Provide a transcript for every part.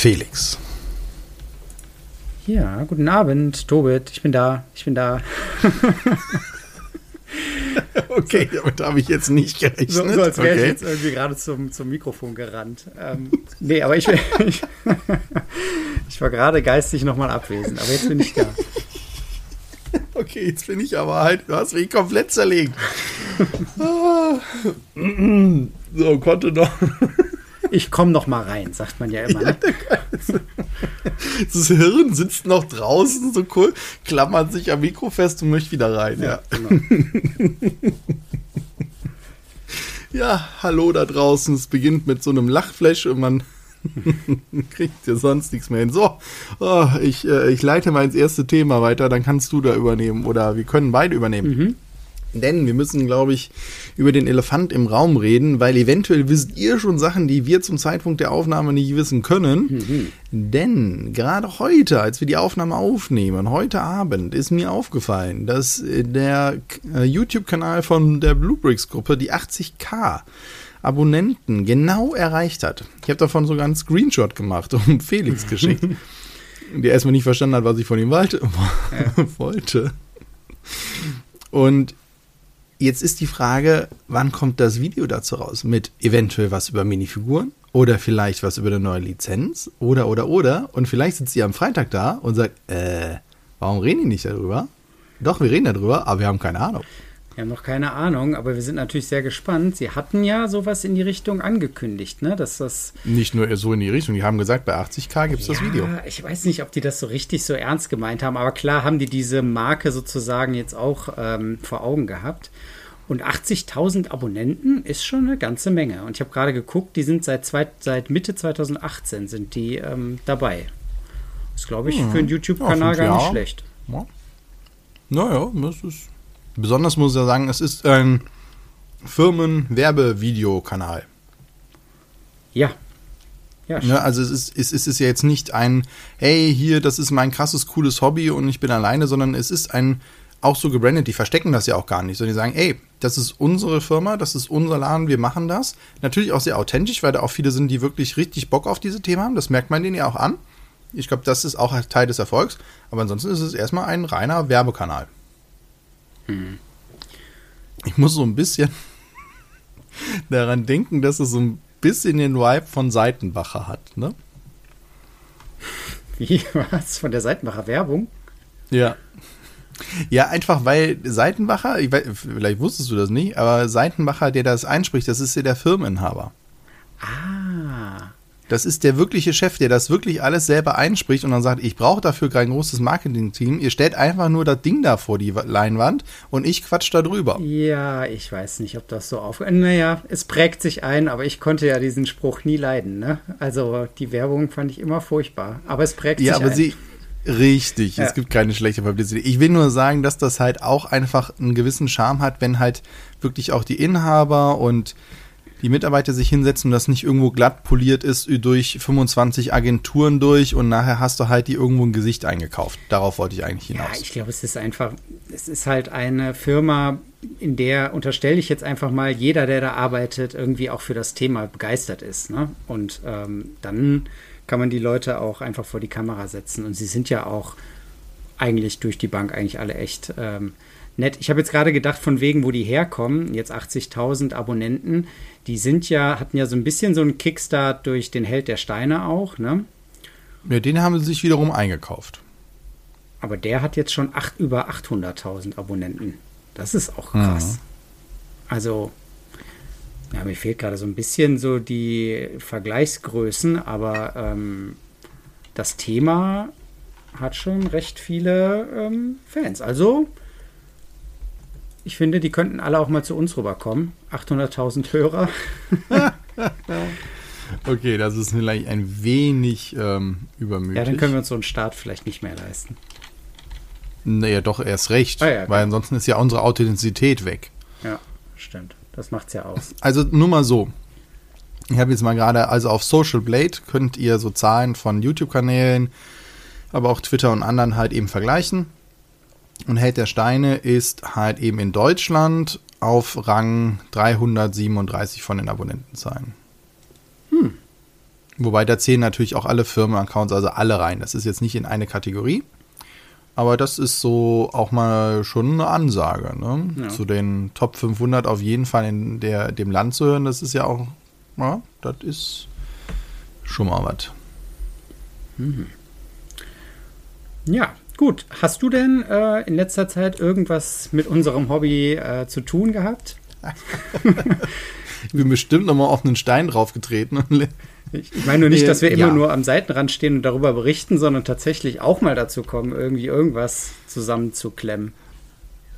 Felix. Ja, guten Abend, Tobit. Ich bin da. Ich bin da. okay, damit habe ich jetzt nicht gerechnet. So, so als wäre okay. ich jetzt irgendwie gerade zum, zum Mikrofon gerannt. Ähm, nee, aber ich, ich, ich war gerade geistig nochmal abwesend, aber jetzt bin ich da. Okay, jetzt bin ich aber halt, du hast mich komplett zerlegt. Ah. so, konnte noch. Ich komme noch mal rein, sagt man ja immer. Ne? Das Hirn sitzt noch draußen, so cool, klammert sich am Mikro fest und möchte wieder rein. Ja, ja. Genau. ja, hallo da draußen. Es beginnt mit so einem Lachflash und man kriegt ja sonst nichts mehr hin. So, oh, ich, äh, ich leite mal ins erste Thema weiter, dann kannst du da übernehmen oder wir können beide übernehmen. Mhm. Denn wir müssen, glaube ich, über den Elefant im Raum reden, weil eventuell wisst ihr schon Sachen, die wir zum Zeitpunkt der Aufnahme nicht wissen können. Mhm. Denn gerade heute, als wir die Aufnahme aufnehmen, heute Abend, ist mir aufgefallen, dass der äh, YouTube-Kanal von der Bluebricks-Gruppe die 80k Abonnenten genau erreicht hat. Ich habe davon sogar einen Screenshot gemacht und Felix geschickt, der erstmal nicht verstanden hat, was ich von ihm wollte. wollte. Und Jetzt ist die Frage, wann kommt das Video dazu raus? Mit eventuell was über Minifiguren oder vielleicht was über eine neue Lizenz oder, oder, oder. Und vielleicht sitzt sie am Freitag da und sagt, äh, warum reden die nicht darüber? Doch, wir reden darüber, aber wir haben keine Ahnung. Wir haben noch keine Ahnung, aber wir sind natürlich sehr gespannt. Sie hatten ja sowas in die Richtung angekündigt, ne? Dass das. Nicht nur so in die Richtung, die haben gesagt, bei 80k gibt es ja, das Video. Ich weiß nicht, ob die das so richtig so ernst gemeint haben, aber klar haben die diese Marke sozusagen jetzt auch ähm, vor Augen gehabt. Und 80.000 Abonnenten ist schon eine ganze Menge. Und ich habe gerade geguckt, die sind seit, zwei, seit Mitte 2018 sind die ähm, dabei. Das glaube ich hm. für einen YouTube-Kanal ja, gar nicht schlecht. Ja. Naja, das ist Besonders muss ich sagen, es ist ein Firmen-Werbevideokanal. Ja. Ja, ja, ne, also es ist, es ist ja jetzt nicht ein, hey, hier, das ist mein krasses, cooles Hobby und ich bin alleine, sondern es ist ein, auch so gebrandet, die verstecken das ja auch gar nicht, sondern die sagen, ey, das ist unsere Firma, das ist unser Laden, wir machen das. Natürlich auch sehr authentisch, weil da auch viele sind, die wirklich richtig Bock auf diese Themen haben, das merkt man denen ja auch an. Ich glaube, das ist auch Teil des Erfolgs, aber ansonsten ist es erstmal ein reiner Werbekanal. Hm. Ich muss so ein bisschen daran denken, dass es so ein bisschen den Vibe von Seitenbacher hat, ne? Wie, was? Von der Seitenbacher Werbung? Ja. Ja, einfach weil Seitenbacher, weiß, vielleicht wusstest du das nicht, aber Seitenbacher, der das einspricht, das ist ja der Firmeninhaber. Ah. Das ist der wirkliche Chef, der das wirklich alles selber einspricht und dann sagt, ich brauche dafür kein großes Marketing-Team. Ihr stellt einfach nur das Ding da vor die Leinwand und ich quatsch da drüber. Ja, ich weiß nicht, ob das so auf. Naja, es prägt sich ein, aber ich konnte ja diesen Spruch nie leiden. Ne? Also die Werbung fand ich immer furchtbar. Aber es prägt ja, sich aber ein. Sie, Richtig, ja. es gibt keine schlechte Publicity. Ich will nur sagen, dass das halt auch einfach einen gewissen Charme hat, wenn halt wirklich auch die Inhaber und die Mitarbeiter sich hinsetzen und das nicht irgendwo glatt poliert ist durch 25 Agenturen durch und nachher hast du halt die irgendwo ein Gesicht eingekauft. Darauf wollte ich eigentlich hinaus. Ja, ich glaube, es ist einfach, es ist halt eine Firma, in der unterstelle ich jetzt einfach mal, jeder, der da arbeitet, irgendwie auch für das Thema begeistert ist. Ne? Und ähm, dann kann man die Leute auch einfach vor die Kamera setzen. Und sie sind ja auch eigentlich durch die Bank eigentlich alle echt ähm, nett. Ich habe jetzt gerade gedacht, von wegen, wo die herkommen, jetzt 80.000 Abonnenten, die sind ja, hatten ja so ein bisschen so einen Kickstart durch den Held der Steine auch, ne? Ja, den haben sie sich wiederum eingekauft. Aber der hat jetzt schon acht, über 800.000 Abonnenten. Das ist auch krass. Mhm. Also, ja, mir fehlt gerade so ein bisschen so die Vergleichsgrößen, aber ähm, das Thema hat schon recht viele ähm, Fans. Also, ich finde, die könnten alle auch mal zu uns rüberkommen. 800.000 Hörer. okay, das ist vielleicht ein wenig ähm, übermütig. Ja, dann können wir uns so einen Start vielleicht nicht mehr leisten. Naja, doch erst recht. Ah, ja, weil ansonsten ist ja unsere Authentizität weg. Ja, stimmt. Das macht's ja aus. Also nur mal so. Ich habe jetzt mal gerade, also auf Social Blade könnt ihr so Zahlen von YouTube-Kanälen, aber auch Twitter und anderen halt eben vergleichen. Und Held der Steine ist halt eben in Deutschland auf Rang 337 von den Abonnentenzahlen. Hm. Wobei da zählen natürlich auch alle Firmenaccounts, also alle rein. Das ist jetzt nicht in eine Kategorie. Aber das ist so auch mal schon eine Ansage. Ne? Ja. Zu den Top 500 auf jeden Fall in der, dem Land zu hören, das ist ja auch, ja, das ist schon mal was. Mhm. Ja, gut. Hast du denn äh, in letzter Zeit irgendwas mit unserem Hobby äh, zu tun gehabt? ich bin bestimmt nochmal auf einen Stein draufgetreten. Ich meine nur nicht, dass wir immer ja. nur am Seitenrand stehen und darüber berichten, sondern tatsächlich auch mal dazu kommen, irgendwie irgendwas zusammenzuklemmen.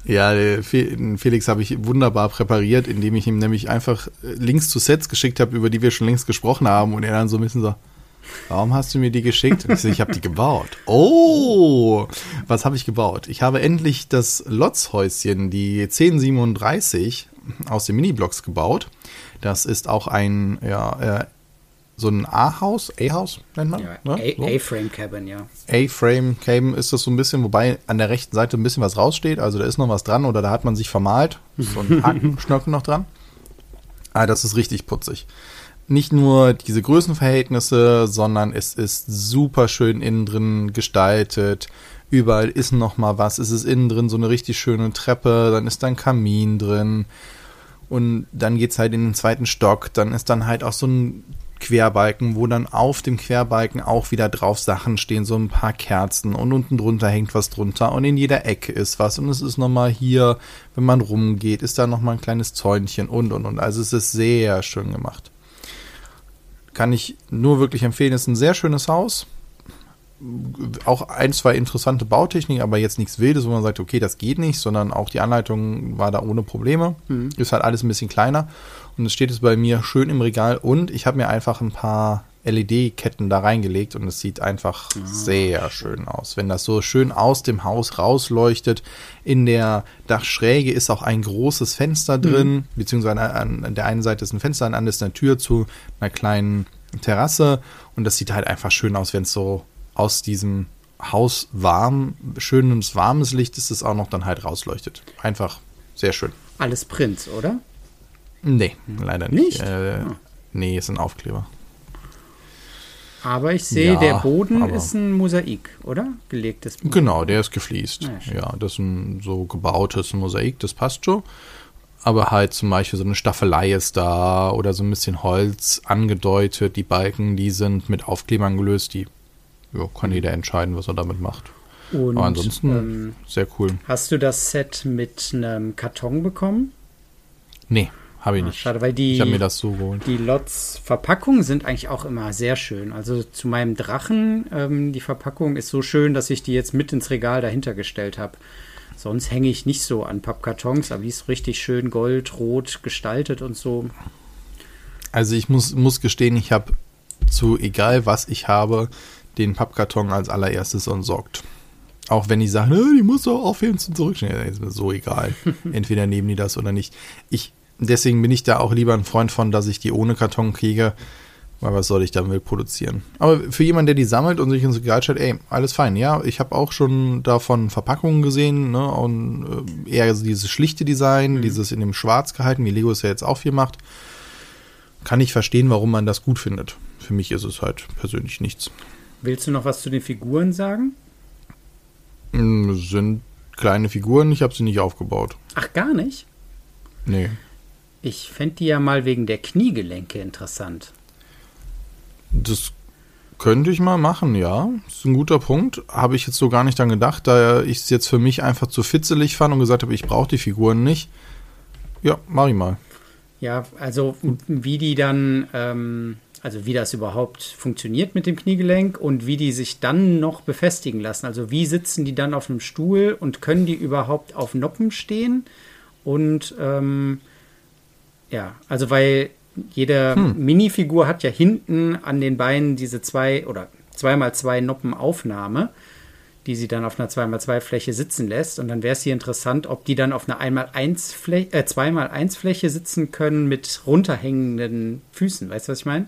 Ja, Felix habe ich wunderbar präpariert, indem ich ihm nämlich einfach Links zu Sets geschickt habe, über die wir schon längst gesprochen haben und er dann so ein bisschen so, warum hast du mir die geschickt? ich so, ich habe die gebaut. Oh, was habe ich gebaut? Ich habe endlich das Lotzhäuschen, die 1037 aus den Mini-Blocks gebaut. Das ist auch ein ja, äh, so ein A-Haus, A-Haus nennt man. Ja, ne? A-Frame Cabin, ja. A-Frame Cabin ist das so ein bisschen, wobei an der rechten Seite ein bisschen was raussteht. Also da ist noch was dran oder da hat man sich vermalt. So ein Hakenschnörkel noch dran. Ah, das ist richtig putzig. Nicht nur diese Größenverhältnisse, sondern es ist super schön innen drin gestaltet. Überall ist noch mal was. Es ist innen drin so eine richtig schöne Treppe. Dann ist da ein Kamin drin. Und dann geht es halt in den zweiten Stock. Dann ist dann halt auch so ein Querbalken, wo dann auf dem Querbalken auch wieder drauf Sachen stehen, so ein paar Kerzen und unten drunter hängt was drunter und in jeder Ecke ist was und es ist nochmal hier, wenn man rumgeht, ist da nochmal ein kleines Zäunchen und und und. Also es ist sehr schön gemacht. Kann ich nur wirklich empfehlen, es ist ein sehr schönes Haus. Auch ein, zwei interessante Bautechniken, aber jetzt nichts Wildes, wo man sagt, okay, das geht nicht, sondern auch die Anleitung war da ohne Probleme. Mhm. Ist halt alles ein bisschen kleiner. Und es steht es bei mir schön im Regal und ich habe mir einfach ein paar LED-Ketten da reingelegt und es sieht einfach ja, sehr schön aus. Wenn das so schön aus dem Haus rausleuchtet. In der Dachschräge ist auch ein großes Fenster mhm. drin, mhm. beziehungsweise an, an, der einen Seite ist ein Fenster, an der anderen ist eine Tür zu einer kleinen Terrasse und das sieht halt einfach schön aus, wenn es so aus diesem Haus warm, schönes warmes Licht ist es auch noch dann halt rausleuchtet. Einfach sehr schön. Alles Prinz, oder? Nee, leider nicht. nicht? Äh, ah. Nee, ist ein Aufkleber. Aber ich sehe, ja, der Boden ist ein Mosaik, oder? Gelegtes Mosaik. Genau, der ist gefliest. Ja, ja, das ist ein so gebautes Mosaik, das passt schon. Aber halt zum Beispiel so eine Staffelei ist da oder so ein bisschen Holz angedeutet. Die Balken, die sind mit Aufklebern gelöst. Die ja, kann jeder entscheiden, was er damit macht. Und, Aber ansonsten ähm, sehr cool. Hast du das Set mit einem Karton bekommen? Nee. Habe ich nicht. Schade, weil die, ich habe mir das so geholt. Die Lots-Verpackungen sind eigentlich auch immer sehr schön. Also zu meinem Drachen, ähm, die Verpackung ist so schön, dass ich die jetzt mit ins Regal dahinter gestellt habe. Sonst hänge ich nicht so an Pappkartons, aber die ist richtig schön gold, rot gestaltet und so. Also ich muss, muss gestehen, ich habe zu egal was ich habe, den Pappkarton als allererstes entsorgt. Auch wenn die sagen, die muss doch aufheben zum Zurückstellen. Ist mir so egal. Entweder nehmen die das oder nicht. Ich deswegen bin ich da auch lieber ein Freund von, dass ich die ohne Karton kriege, weil was soll ich damit produzieren? Aber für jemanden, der die sammelt und sich ins Regal stellt, ey, alles fein. Ja, ich habe auch schon davon Verpackungen gesehen, ne, und äh, eher dieses schlichte Design, mhm. dieses in dem Schwarz gehalten, wie Lego es ja jetzt auch viel macht. Kann ich verstehen, warum man das gut findet. Für mich ist es halt persönlich nichts. Willst du noch was zu den Figuren sagen? Hm, sind kleine Figuren, ich habe sie nicht aufgebaut. Ach, gar nicht? Nee. Ich fände die ja mal wegen der Kniegelenke interessant. Das könnte ich mal machen, ja. Das ist ein guter Punkt. Habe ich jetzt so gar nicht dran gedacht, da ich es jetzt für mich einfach zu fitzelig fand und gesagt habe, ich brauche die Figuren nicht. Ja, mach ich mal. Ja, also wie die dann, ähm, also wie das überhaupt funktioniert mit dem Kniegelenk und wie die sich dann noch befestigen lassen. Also wie sitzen die dann auf einem Stuhl und können die überhaupt auf Noppen stehen? Und ähm, ja, also weil jede hm. Minifigur hat ja hinten an den Beinen diese zwei oder zweimal zwei Noppen Aufnahme, die sie dann auf einer 2x2 Fläche sitzen lässt. Und dann wäre es hier interessant, ob die dann auf einer 1x1 Fläche, äh, 2x1 Fläche sitzen können mit runterhängenden Füßen. Weißt du, was ich meine?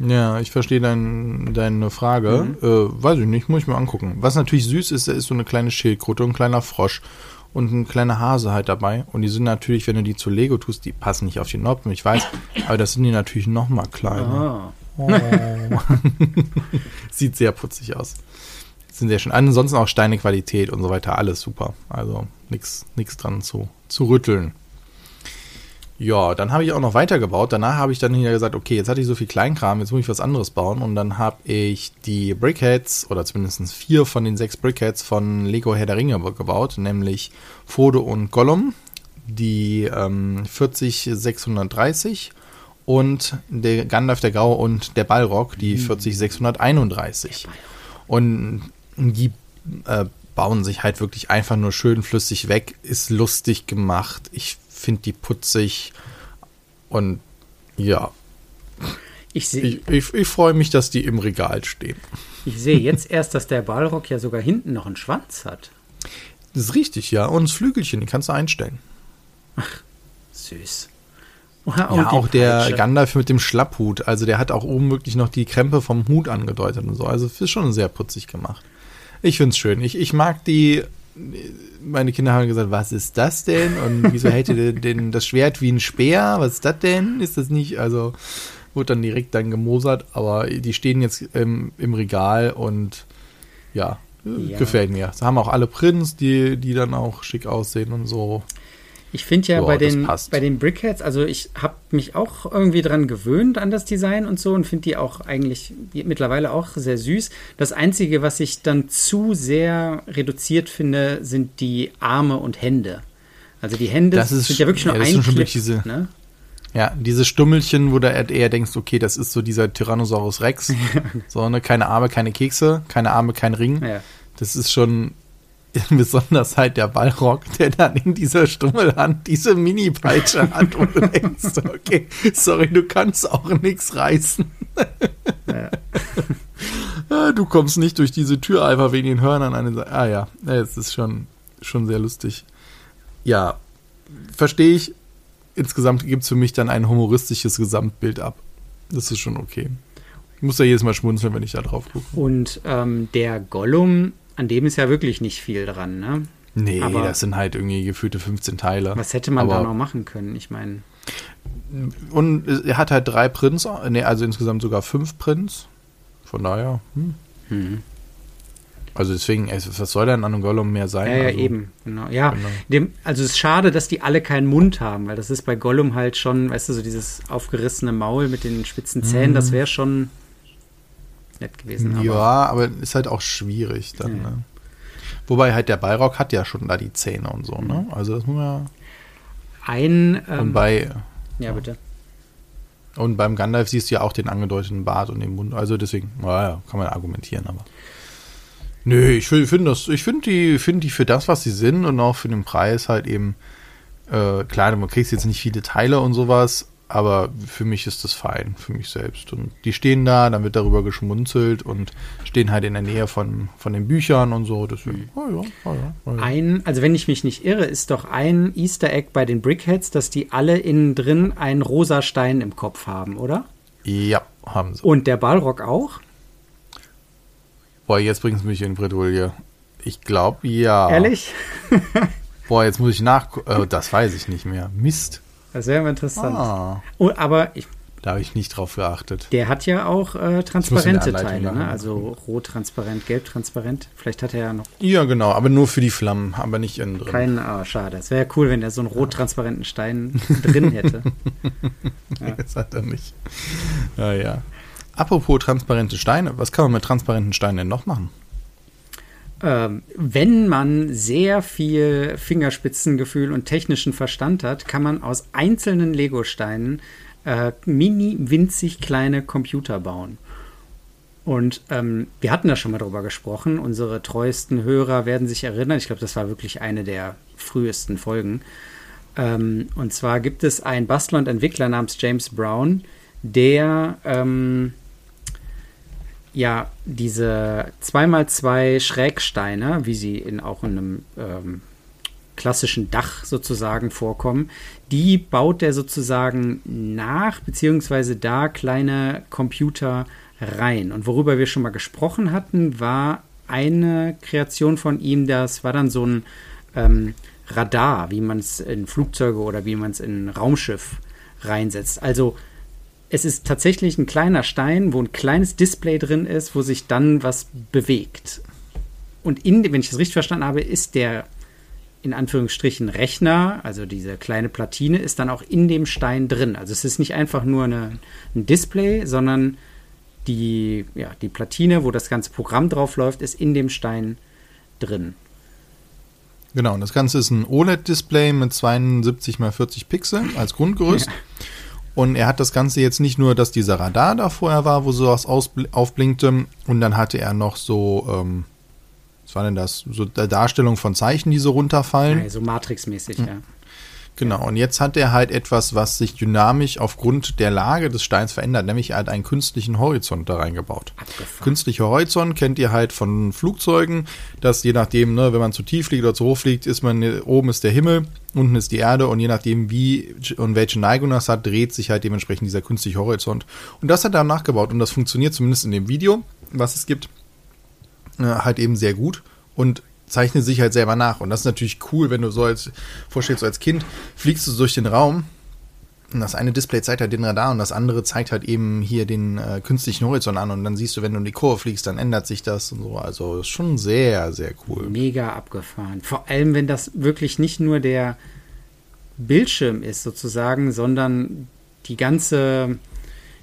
Ja, ich verstehe dein, deine Frage. Mhm. Äh, weiß ich nicht, muss ich mir angucken. Was natürlich süß ist, ist so eine kleine Schildkröte und ein kleiner Frosch und ein kleiner Hase halt dabei. Und die sind natürlich, wenn du die zu Lego tust, die passen nicht auf die Noppen, ich weiß, aber das sind die natürlich noch mal kleiner. Oh. Sieht sehr putzig aus. Sind sehr schön. Ansonsten auch Steinequalität und so weiter, alles super. Also nichts dran zu, zu rütteln. Ja, dann habe ich auch noch weitergebaut. Danach habe ich dann wieder gesagt, okay, jetzt hatte ich so viel Kleinkram, jetzt muss ich was anderes bauen. Und dann habe ich die Brickheads, oder zumindest vier von den sechs Brickheads von Lego Herr der Ringe gebaut, nämlich Frodo und Gollum, die ähm, 40630 und der Gandalf der Graue und der Balrog, die 40631. Mhm. Und die äh, bauen sich halt wirklich einfach nur schön flüssig weg, ist lustig gemacht. Ich finde die putzig und ja. Ich, ich, ich, ich freue mich, dass die im Regal stehen. Ich sehe jetzt erst, dass der Balrog ja sogar hinten noch einen Schwanz hat. Das ist richtig, ja. Und das Flügelchen, die kannst du einstellen. Ach, süß. ja, auch der Peitsche. Gandalf mit dem Schlapphut. Also der hat auch oben wirklich noch die Krempe vom Hut angedeutet und so. Also ist schon sehr putzig gemacht. Ich finde es schön. Ich, ich mag die meine Kinder haben gesagt, was ist das denn? Und wieso hält ihr denn das Schwert wie ein Speer? Was ist das denn? Ist das nicht? Also wurde dann direkt dann gemosert, aber die stehen jetzt im, im Regal und ja, ja, gefällt mir. Sie haben auch alle Prints, die, die dann auch schick aussehen und so. Ich finde ja Boah, bei, den, bei den Brickheads, also ich habe mich auch irgendwie dran gewöhnt an das Design und so und finde die auch eigentlich mittlerweile auch sehr süß. Das Einzige, was ich dann zu sehr reduziert finde, sind die Arme und Hände. Also die Hände das ist, sind ja wirklich nur ja, ein Clip, diese, ne? Ja, diese Stummelchen, wo du eher denkst, okay, das ist so dieser Tyrannosaurus Rex. so, ne, keine Arme, keine Kekse, keine Arme, kein Ring. Ja. Das ist schon besonders halt der Ballrock, der dann in dieser Stummelhand diese Mini-Peitsche hat und du denkst, okay, sorry, du kannst auch nichts reißen. Ja. du kommst nicht durch diese Tür einfach wegen den Hörnern an den Seite. Ah ja, es ist schon, schon sehr lustig. Ja, verstehe ich. Insgesamt gibt es für mich dann ein humoristisches Gesamtbild ab. Das ist schon okay. Ich muss ja jedes Mal schmunzeln, wenn ich da drauf gucke. Und ähm, der Gollum an dem ist ja wirklich nicht viel dran, ne? Nee, Aber das sind halt irgendwie gefühlte 15 Teile. Was hätte man Aber da noch machen können? Ich meine. Und er hat halt drei Prints, nee, also insgesamt sogar fünf Prints. Von daher, hm. Hm. Also deswegen, was soll denn an einem Gollum mehr sein? Ja, ja also, eben, genau. Ja, genau. Dem, also es ist schade, dass die alle keinen Mund haben, weil das ist bei Gollum halt schon, weißt du, so dieses aufgerissene Maul mit den spitzen Zähnen, mhm. das wäre schon nett gewesen. Aber ja, aber ist halt auch schwierig dann. Ja. Ne? Wobei halt der Bayrock hat ja schon da die Zähne und so, ne? Also das muss man Ein. Ähm, und bei. Ja, bitte. Und beim Gandalf siehst du ja auch den angedeuteten Bart und den Mund. Also deswegen, naja, kann man argumentieren, aber. Nö, ich finde das, ich finde die, finde die für das, was sie sind und auch für den Preis halt eben, äh, klar, du kriegst jetzt nicht viele Teile und sowas, aber für mich ist das fein, für mich selbst. Und die stehen da, dann wird darüber geschmunzelt und stehen halt in der Nähe von, von den Büchern und so. Deswegen, oh ja, oh ja, oh ja. Ein, also wenn ich mich nicht irre, ist doch ein Easter Egg bei den Brickheads, dass die alle innen drin einen rosa Stein im Kopf haben, oder? Ja, haben sie. Und der Ballrock auch? Boah, jetzt bringst du mich in Bredouille. Ich glaube, ja. Ehrlich? Boah, jetzt muss ich nach. Äh, das weiß ich nicht mehr. Mist. Das wäre interessant. Ah. Oh, aber ich, da habe ich nicht drauf geachtet. Der hat ja auch äh, transparente Teile, ne? also rot transparent, gelb transparent. Vielleicht hat er ja noch. Ja, genau, aber nur für die Flammen, aber nicht innen drin. Kein, ah, schade. Es wäre ja cool, wenn er so einen rot transparenten Stein drin hätte. ja. Das hat er nicht. Ja, ja. Apropos transparente Steine, was kann man mit transparenten Steinen denn noch machen? Ähm, wenn man sehr viel Fingerspitzengefühl und technischen Verstand hat, kann man aus einzelnen Lego-Steinen äh, mini winzig kleine Computer bauen. Und ähm, wir hatten da schon mal drüber gesprochen. Unsere treuesten Hörer werden sich erinnern. Ich glaube, das war wirklich eine der frühesten Folgen. Ähm, und zwar gibt es einen Bastler und Entwickler namens James Brown, der ähm, ja diese 2x2 Schrägsteine, wie sie in, auch in einem ähm, klassischen Dach sozusagen vorkommen, die baut er sozusagen nach, beziehungsweise da kleine Computer rein. Und worüber wir schon mal gesprochen hatten, war eine Kreation von ihm, das war dann so ein ähm, Radar, wie man es in Flugzeuge oder wie man es in Raumschiff reinsetzt. Also es ist tatsächlich ein kleiner Stein, wo ein kleines Display drin ist, wo sich dann was bewegt. Und in, wenn ich das richtig verstanden habe, ist der in Anführungsstrichen Rechner, also diese kleine Platine, ist dann auch in dem Stein drin. Also es ist nicht einfach nur eine, ein Display, sondern die, ja, die Platine, wo das ganze Programm drauf läuft, ist in dem Stein drin. Genau, und das Ganze ist ein OLED-Display mit 72 x 40 Pixel als Grundgerüst. Ja. Und er hat das Ganze jetzt nicht nur, dass dieser Radar da vorher war, wo sowas aufblinkte, und dann hatte er noch so, ähm, was war denn das? So der Darstellung von Zeichen, die so runterfallen. Ja, so Matrix-mäßig, hm. ja. Genau, und jetzt hat er halt etwas, was sich dynamisch aufgrund der Lage des Steins verändert, nämlich er hat einen künstlichen Horizont da reingebaut. Abgefahren. Künstlicher Horizont kennt ihr halt von Flugzeugen, dass je nachdem, ne, wenn man zu tief fliegt oder zu hoch fliegt, ist man, oben ist der Himmel, unten ist die Erde und je nachdem, wie und welche Neigung das hat, dreht sich halt dementsprechend dieser künstliche Horizont. Und das hat er nachgebaut und das funktioniert zumindest in dem Video, was es gibt, äh, halt eben sehr gut. Und zeichnet sich halt selber nach. Und das ist natürlich cool, wenn du so als, vorstellst, so als Kind fliegst du durch den Raum und das eine Display zeigt halt den Radar und das andere zeigt halt eben hier den äh, künstlichen Horizont an und dann siehst du, wenn du in die Kurve fliegst, dann ändert sich das und so. Also ist schon sehr, sehr cool. Mega abgefahren. Vor allem, wenn das wirklich nicht nur der Bildschirm ist sozusagen, sondern die ganze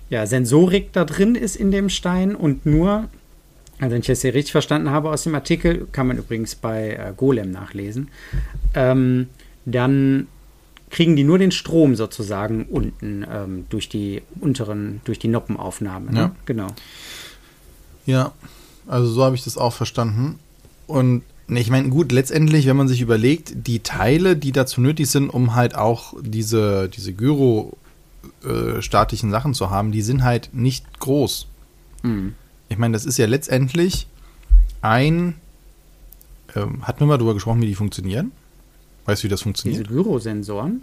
ja, Sensorik da drin ist in dem Stein und nur also wenn ich das hier richtig verstanden habe aus dem Artikel, kann man übrigens bei äh, Golem nachlesen, ähm, dann kriegen die nur den Strom sozusagen unten ähm, durch die unteren, durch die Noppenaufnahme. Ne? Ja. Genau. Ja, also so habe ich das auch verstanden. Und ich meine, gut, letztendlich, wenn man sich überlegt, die Teile, die dazu nötig sind, um halt auch diese, diese Gyro-statischen äh, Sachen zu haben, die sind halt nicht groß. Mhm ich meine, das ist ja letztendlich ein. Ähm, hatten wir mal darüber gesprochen, wie die funktionieren? Weißt du, wie das funktioniert? Diese Gyrosensoren?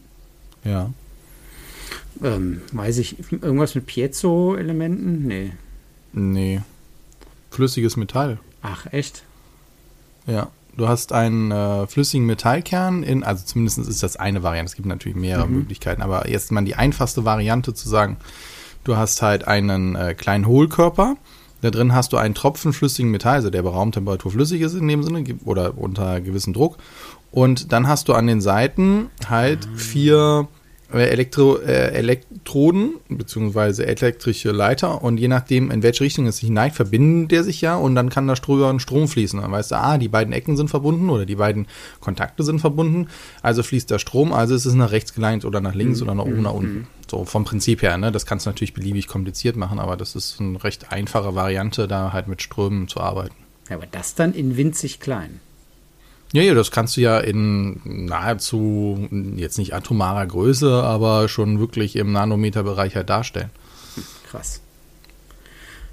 Ja. Ähm, weiß ich, irgendwas mit Piezo-Elementen? Nee. Nee. Flüssiges Metall. Ach, echt? Ja. Du hast einen äh, flüssigen Metallkern in, also zumindest ist das eine Variante, es gibt natürlich mehrere mhm. Möglichkeiten, aber jetzt mal die einfachste Variante zu sagen, du hast halt einen äh, kleinen Hohlkörper, da drin hast du einen Tropfen flüssigen Metall, also der bei Raumtemperatur flüssig ist in dem Sinne oder unter gewissem Druck. Und dann hast du an den Seiten halt vier äh, Elektro, äh, Elektroden beziehungsweise elektrische Leiter und je nachdem, in welche Richtung es sich neigt, verbinden der sich ja und dann kann da drüber Strom fließen. Dann weißt du, ah, die beiden Ecken sind verbunden oder die beiden Kontakte sind verbunden, also fließt der Strom, also ist es nach rechts geleitet oder nach links mhm. oder nach oben, nach unten. So vom Prinzip her, ne? Das kannst du natürlich beliebig kompliziert machen, aber das ist eine recht einfache Variante, da halt mit Strömen zu arbeiten. Ja, aber das dann in winzig klein. Ja, ja, das kannst du ja in nahezu, jetzt nicht atomarer Größe, aber schon wirklich im Nanometerbereich halt darstellen. Krass.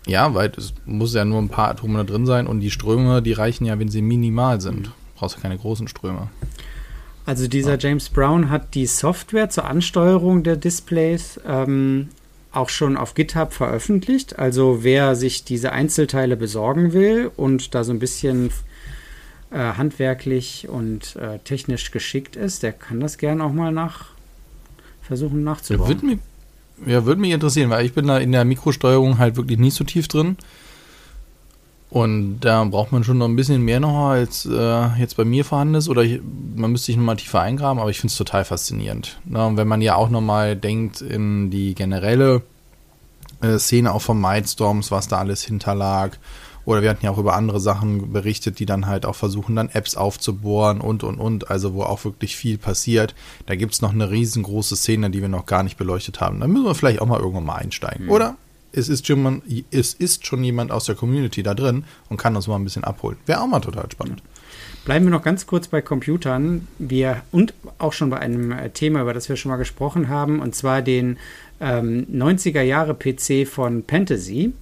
Ja, weil es muss ja nur ein paar Atome da drin sein und die Ströme, die reichen ja, wenn sie minimal sind. Mhm. Brauchst du keine großen Ströme. Also dieser James Brown hat die Software zur Ansteuerung der Displays ähm, auch schon auf GitHub veröffentlicht. Also wer sich diese Einzelteile besorgen will und da so ein bisschen äh, handwerklich und äh, technisch geschickt ist, der kann das gerne auch mal nach versuchen nachzubauen. Ja, würde mich, ja, würd mich interessieren, weil ich bin da in der Mikrosteuerung halt wirklich nicht so tief drin. Und da braucht man schon noch ein bisschen mehr noch, als äh, jetzt bei mir vorhanden ist. Oder ich, man müsste sich nochmal tiefer eingraben, aber ich finde es total faszinierend. Na, und wenn man ja auch nochmal denkt in die generelle äh, Szene auch von Mindstorms, was da alles hinterlag, oder wir hatten ja auch über andere Sachen berichtet, die dann halt auch versuchen, dann Apps aufzubohren und, und, und. Also wo auch wirklich viel passiert. Da gibt es noch eine riesengroße Szene, die wir noch gar nicht beleuchtet haben. Da müssen wir vielleicht auch mal irgendwann mal einsteigen. Mhm. Oder es ist, schon, es ist schon jemand aus der Community da drin und kann uns mal ein bisschen abholen. Wäre auch mal total spannend. Bleiben wir noch ganz kurz bei Computern. Wir und auch schon bei einem äh, Thema, über das wir schon mal gesprochen haben, und zwar den ähm, 90er Jahre PC von Fantasy.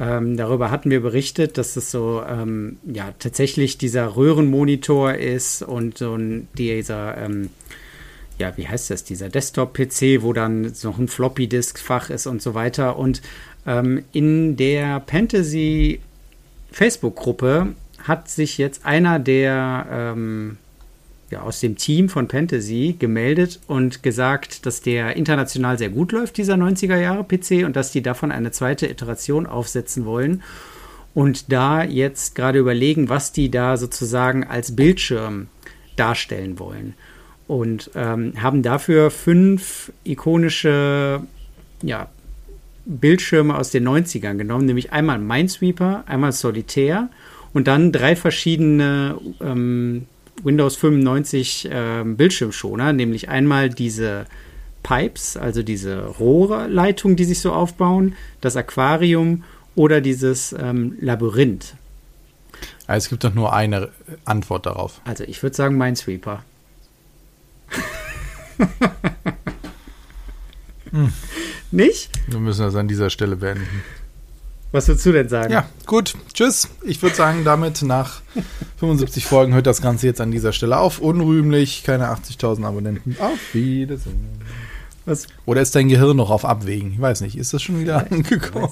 Ähm, darüber hatten wir berichtet, dass es so ähm, ja tatsächlich dieser Röhrenmonitor ist und so ein, dieser ähm, ja, wie heißt das, dieser Desktop-PC, wo dann noch ein Floppy-Disk-Fach ist und so weiter. Und ähm, in der Fantasy Facebook-Gruppe hat sich jetzt einer der ähm, ja, aus dem Team von Fantasy gemeldet und gesagt, dass der international sehr gut läuft, dieser 90er Jahre PC, und dass die davon eine zweite Iteration aufsetzen wollen. Und da jetzt gerade überlegen, was die da sozusagen als Bildschirm darstellen wollen. Und ähm, haben dafür fünf ikonische ja, Bildschirme aus den 90ern genommen, nämlich einmal Minesweeper, einmal Solitaire und dann drei verschiedene ähm, Windows 95 äh, Bildschirmschoner, nämlich einmal diese Pipes, also diese Rohrleitung, die sich so aufbauen, das Aquarium oder dieses ähm, Labyrinth. Also es gibt doch nur eine Antwort darauf. Also ich würde sagen Minesweeper. Hm. Nicht? Wir müssen das an dieser Stelle beenden. Was würdest du denn sagen? Ja, gut. Tschüss. Ich würde sagen, damit nach 75 Folgen hört das Ganze jetzt an dieser Stelle auf. Unrühmlich, keine 80.000 Abonnenten. Auf Wiedersehen. Was? Oder ist dein Gehirn noch auf Abwägen? Ich weiß nicht. Ist das schon wieder angekommen?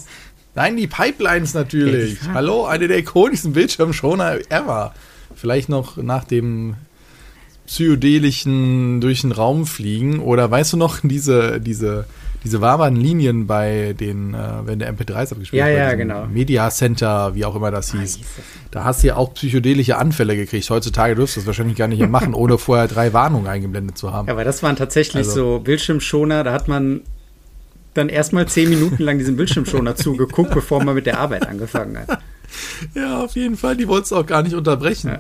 Nein, die Pipelines natürlich. Hallo, eine der ikonischsten Bildschirmschoner ever. Vielleicht noch nach dem psychedelischen durch den Raum fliegen. Oder weißt du noch, diese, diese diese warmen Linien bei den, äh, wenn der MP3s abgespielt ja, ja, genau. Media Center, wie auch immer das hieß. Ah, da hast du ja auch psychedelische Anfälle gekriegt. Heutzutage dürfst du das wahrscheinlich gar nicht mehr machen, ohne vorher drei Warnungen eingeblendet zu haben. Ja, aber das waren tatsächlich also. so Bildschirmschoner, da hat man dann erstmal zehn Minuten lang diesen Bildschirmschoner zugeguckt, bevor man mit der Arbeit angefangen hat. Ja, auf jeden Fall. Die wolltest du auch gar nicht unterbrechen. Ja.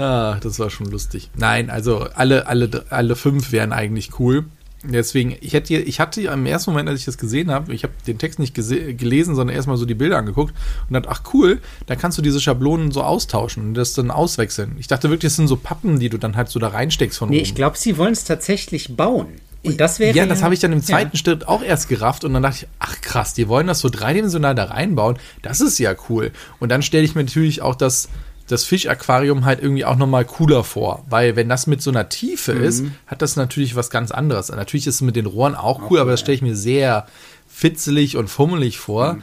Ah, das war schon lustig. Nein, also alle, alle, alle fünf wären eigentlich cool. Deswegen, ich hätte, ich hatte im ersten Moment, als ich das gesehen habe, ich habe den Text nicht gelesen, sondern erstmal so die Bilder angeguckt und dachte, ach cool, da kannst du diese Schablonen so austauschen und das dann auswechseln. Ich dachte wirklich, das sind so Pappen, die du dann halt so da reinsteckst von nee, oben. Nee, ich glaube, sie wollen es tatsächlich bauen. Und das wäre. Ja, das habe ich dann im zweiten ja. Schritt auch erst gerafft und dann dachte ich, ach krass, die wollen das so dreidimensional da reinbauen. Das ist ja cool. Und dann stelle ich mir natürlich auch das das Fischaquarium halt irgendwie auch nochmal cooler vor. Weil wenn das mit so einer Tiefe mhm. ist, hat das natürlich was ganz anderes. Natürlich ist es mit den Rohren auch cool, okay. aber das stelle ich mir sehr fitzelig und fummelig vor. Mhm.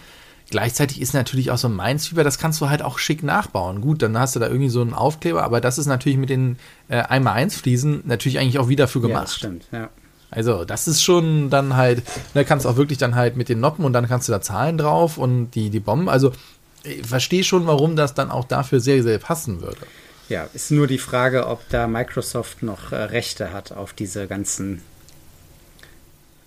Gleichzeitig ist natürlich auch so ein Minesweeper, das kannst du halt auch schick nachbauen. Gut, dann hast du da irgendwie so einen Aufkleber, aber das ist natürlich mit den äh, 1x1 Fliesen natürlich eigentlich auch wieder für gemacht. Ja, das stimmt, ja. Also, das ist schon dann halt, da kannst du auch wirklich dann halt mit den Noppen und dann kannst du da Zahlen drauf und die, die Bomben. Also, ich verstehe schon, warum das dann auch dafür sehr, sehr passen würde. Ja, ist nur die Frage, ob da Microsoft noch äh, Rechte hat auf diese ganzen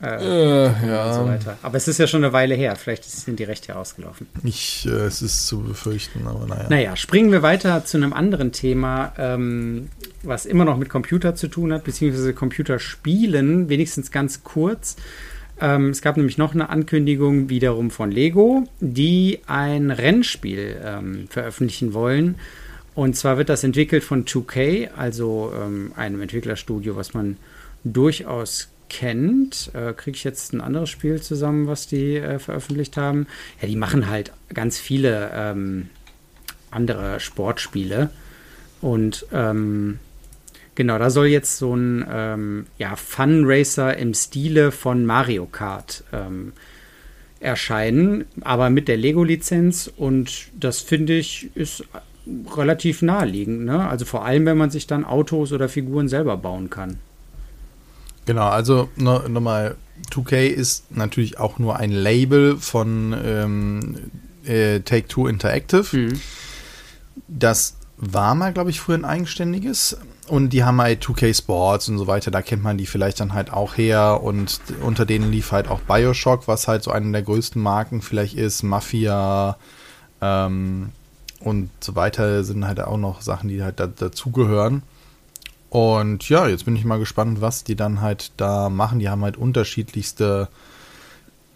äh, äh, ja. So aber es ist ja schon eine Weile her. Vielleicht sind die Rechte ausgelaufen. Ich, äh, es ist zu befürchten, aber naja. Naja, springen wir weiter zu einem anderen Thema, ähm, was immer noch mit Computer zu tun hat, beziehungsweise Computerspielen, wenigstens ganz kurz. Ähm, es gab nämlich noch eine Ankündigung wiederum von Lego, die ein Rennspiel ähm, veröffentlichen wollen. Und zwar wird das entwickelt von 2K, also ähm, einem Entwicklerstudio, was man durchaus kennt. Äh, Kriege ich jetzt ein anderes Spiel zusammen, was die äh, veröffentlicht haben? Ja, die machen halt ganz viele ähm, andere Sportspiele. Und ähm, Genau, da soll jetzt so ein ähm, ja, Fun Racer im Stile von Mario Kart ähm, erscheinen, aber mit der Lego-Lizenz und das finde ich ist relativ naheliegend. Ne? Also vor allem, wenn man sich dann Autos oder Figuren selber bauen kann. Genau, also nochmal, 2K ist natürlich auch nur ein Label von ähm, äh, Take-Two Interactive. Mhm. Das war mal, glaube ich, früher ein eigenständiges. Und die haben halt 2K Sports und so weiter, da kennt man die vielleicht dann halt auch her. Und unter denen lief halt auch Bioshock, was halt so eine der größten Marken vielleicht ist. Mafia ähm, und so weiter sind halt auch noch Sachen, die halt da, dazugehören. Und ja, jetzt bin ich mal gespannt, was die dann halt da machen. Die haben halt unterschiedlichste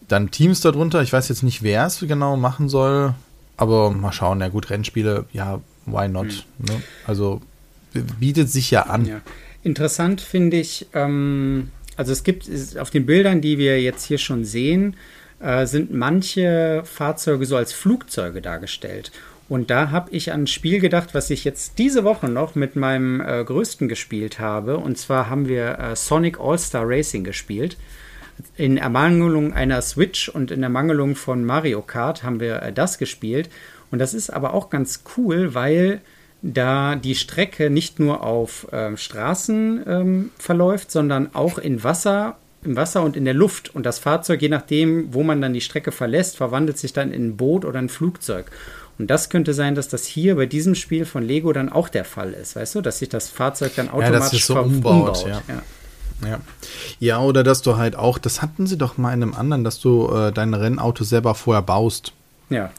dann Teams darunter. Ich weiß jetzt nicht, wer es genau machen soll. Aber mal schauen. Ja gut, Rennspiele, ja, why not? Hm. Ne? Also bietet sich ja an. Ja. Interessant finde ich, ähm, also es gibt auf den Bildern, die wir jetzt hier schon sehen, äh, sind manche Fahrzeuge so als Flugzeuge dargestellt. Und da habe ich an ein Spiel gedacht, was ich jetzt diese Woche noch mit meinem äh, Größten gespielt habe. Und zwar haben wir äh, Sonic All-Star Racing gespielt. In Ermangelung einer Switch und in Ermangelung von Mario Kart haben wir äh, das gespielt. Und das ist aber auch ganz cool, weil da die Strecke nicht nur auf ähm, Straßen ähm, verläuft, sondern auch in Wasser, im Wasser und in der Luft. Und das Fahrzeug, je nachdem, wo man dann die Strecke verlässt, verwandelt sich dann in ein Boot oder ein Flugzeug. Und das könnte sein, dass das hier bei diesem Spiel von Lego dann auch der Fall ist, weißt du, dass sich das Fahrzeug dann automatisch ja, so umbaut. umbaut. Ja. Ja. Ja. ja, oder dass du halt auch, das hatten sie doch mal in einem anderen, dass du äh, dein Rennauto selber vorher baust. Ja.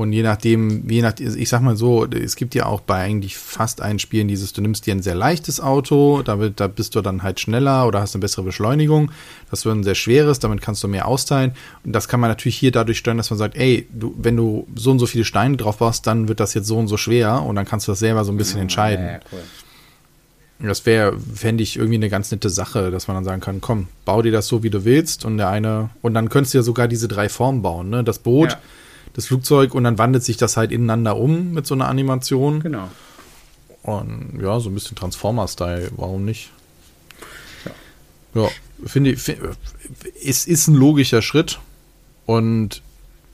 Und je nachdem, je nach, ich sag mal so, es gibt ja auch bei eigentlich fast allen Spielen dieses, du nimmst dir ein sehr leichtes Auto, damit, da bist du dann halt schneller oder hast eine bessere Beschleunigung. Das wird ein sehr schweres, damit kannst du mehr austeilen. Und das kann man natürlich hier dadurch steuern, dass man sagt, ey, du, wenn du so und so viele Steine drauf baust, dann wird das jetzt so und so schwer und dann kannst du das selber so ein bisschen entscheiden. Ja, ja, cool. Das wäre, fände ich irgendwie eine ganz nette Sache, dass man dann sagen kann, komm, bau dir das so, wie du willst und der eine, und dann könntest du ja sogar diese drei Formen bauen, ne? Das Boot, ja das Flugzeug und dann wandelt sich das halt ineinander um mit so einer Animation. Genau. Und ja, so ein bisschen Transformer-Style, warum nicht? Ja, ja finde ich, find, es ist ein logischer Schritt und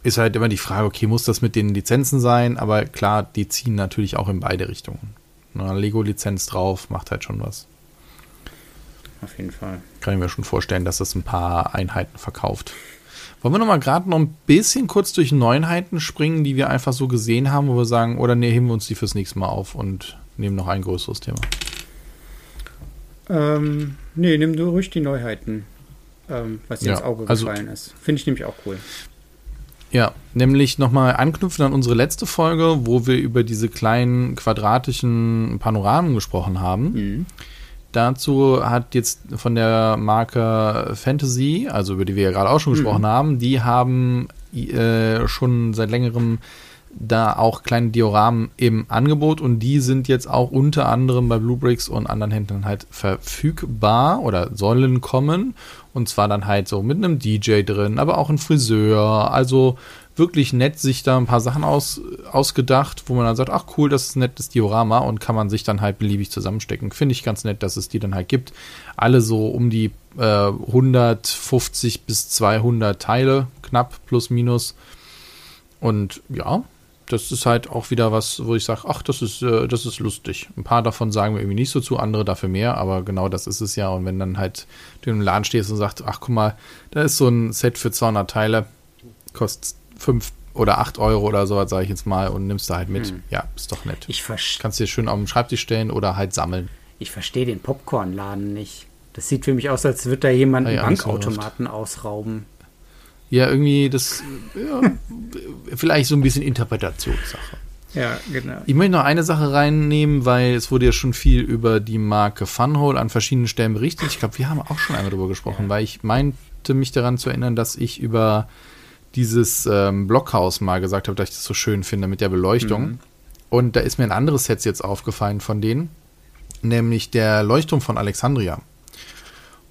ist halt immer die Frage, okay, muss das mit den Lizenzen sein? Aber klar, die ziehen natürlich auch in beide Richtungen. Lego-Lizenz drauf, macht halt schon was. Auf jeden Fall. Kann ich mir schon vorstellen, dass das ein paar Einheiten verkauft. Wollen wir noch mal gerade noch ein bisschen kurz durch Neuheiten springen, die wir einfach so gesehen haben, wo wir sagen, oder nee, heben wir uns die fürs nächste Mal auf und nehmen noch ein größeres Thema? Ähm, nee, nimm du ruhig die Neuheiten, ähm, was dir ja, ins Auge also, gefallen ist. Finde ich nämlich auch cool. Ja, nämlich nochmal anknüpfen an unsere letzte Folge, wo wir über diese kleinen quadratischen Panoramen gesprochen haben. Mhm. Dazu hat jetzt von der Marke Fantasy, also über die wir ja gerade auch schon mhm. gesprochen haben, die haben äh, schon seit längerem da auch kleine Dioramen im Angebot und die sind jetzt auch unter anderem bei Bluebricks und anderen Händlern halt verfügbar oder sollen kommen und zwar dann halt so mit einem DJ drin, aber auch ein Friseur, also wirklich nett sich da ein paar Sachen aus, ausgedacht, wo man dann sagt, ach cool, das ist ein nettes Diorama und kann man sich dann halt beliebig zusammenstecken. Finde ich ganz nett, dass es die dann halt gibt. Alle so um die äh, 150 bis 200 Teile, knapp plus minus. Und ja, das ist halt auch wieder was, wo ich sage, ach, das ist, äh, das ist lustig. Ein paar davon sagen wir irgendwie nicht so zu, andere dafür mehr, aber genau das ist es ja. Und wenn dann halt du im Laden stehst und sagst, ach guck mal, da ist so ein Set für 200 Teile, kostet fünf oder acht Euro oder sowas, sage ich jetzt mal, und nimmst da halt mit. Hm. Ja, ist doch nett. Ich Kannst dir schön auf den Schreibtisch stellen oder halt sammeln. Ich verstehe den Popcornladen nicht. Das sieht für mich aus, als würde da jemand einen ja, Bankautomaten ausrauben. Ja, irgendwie das, ja, vielleicht so ein bisschen Interpretationssache. Ja, genau. Ich möchte noch eine Sache reinnehmen, weil es wurde ja schon viel über die Marke Funhole an verschiedenen Stellen berichtet. Ich glaube, wir haben auch schon einmal darüber gesprochen, ja. weil ich meinte mich daran zu erinnern, dass ich über dieses ähm, Blockhaus mal gesagt habe, dass ich das so schön finde mit der Beleuchtung. Mhm. Und da ist mir ein anderes Set jetzt aufgefallen von denen, nämlich der Leuchtturm von Alexandria.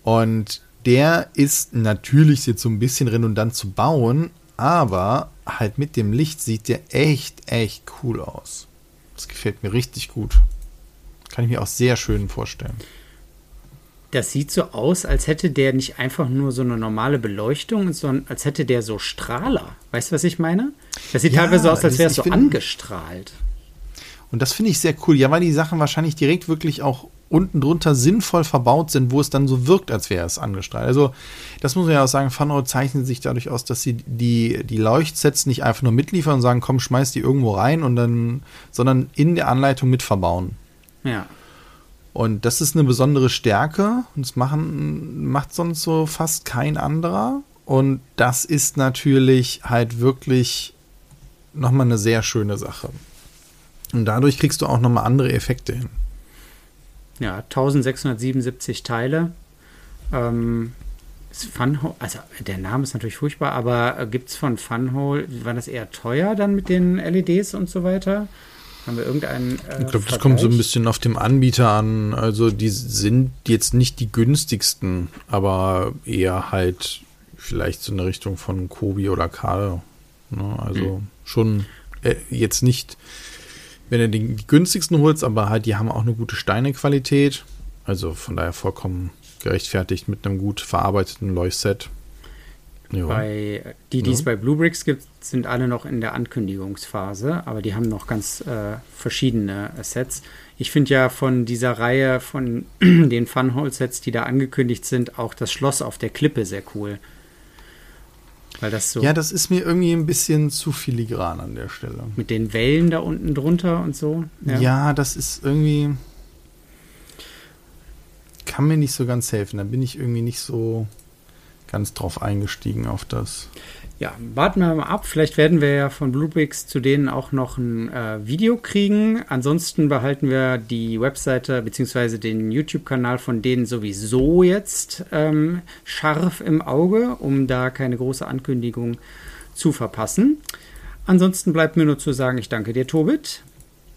Und der ist natürlich jetzt so ein bisschen redundant zu bauen, aber halt mit dem Licht sieht der echt, echt cool aus. Das gefällt mir richtig gut. Kann ich mir auch sehr schön vorstellen das sieht so aus, als hätte der nicht einfach nur so eine normale Beleuchtung, sondern als hätte der so Strahler. Weißt du, was ich meine? Das sieht ja, teilweise so aus, als wäre es so find, angestrahlt. Und das finde ich sehr cool. Ja, weil die Sachen wahrscheinlich direkt wirklich auch unten drunter sinnvoll verbaut sind, wo es dann so wirkt, als wäre es angestrahlt. Also, das muss man ja auch sagen, Funroad zeichnet sich dadurch aus, dass sie die, die Leuchtsets nicht einfach nur mitliefern und sagen, komm, schmeiß die irgendwo rein und dann, sondern in der Anleitung mit verbauen. Ja. Und das ist eine besondere Stärke. Und das machen, macht sonst so fast kein anderer. Und das ist natürlich halt wirklich nochmal eine sehr schöne Sache. Und dadurch kriegst du auch nochmal andere Effekte hin. Ja, 1677 Teile. Ähm, Funhole, also der Name ist natürlich furchtbar, aber äh, gibt es von Funhole, war das eher teuer dann mit den LEDs und so weiter? Haben wir irgendeinen. Äh, ich glaube, das kommt so ein bisschen auf dem Anbieter an. Also, die sind jetzt nicht die günstigsten, aber eher halt vielleicht so eine Richtung von Kobi oder Karl. Ne? Also, mhm. schon äh, jetzt nicht, wenn du die, die günstigsten holst, aber halt, die haben auch eine gute Steinequalität. Also, von daher vollkommen gerechtfertigt mit einem gut verarbeiteten Leuchtset. Jo. Bei, die, die es bei Bluebricks gibt, sind alle noch in der Ankündigungsphase, aber die haben noch ganz äh, verschiedene Sets. Ich finde ja von dieser Reihe von den Funhole-Sets, die da angekündigt sind, auch das Schloss auf der Klippe sehr cool. Weil das so. Ja, das ist mir irgendwie ein bisschen zu filigran an der Stelle. Mit den Wellen da unten drunter und so. Ja, ja das ist irgendwie. Kann mir nicht so ganz helfen. Da bin ich irgendwie nicht so ganz drauf eingestiegen auf das. Ja, warten wir mal ab. Vielleicht werden wir ja von Bluebricks zu denen auch noch ein äh, Video kriegen. Ansonsten behalten wir die Webseite bzw. den YouTube-Kanal von denen sowieso jetzt ähm, scharf im Auge, um da keine große Ankündigung zu verpassen. Ansonsten bleibt mir nur zu sagen, ich danke dir, Tobit.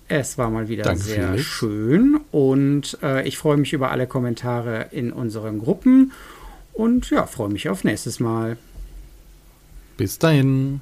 Es war mal wieder danke sehr schön und äh, ich freue mich über alle Kommentare in unseren Gruppen und ja, freue mich auf nächstes Mal. Bis dahin.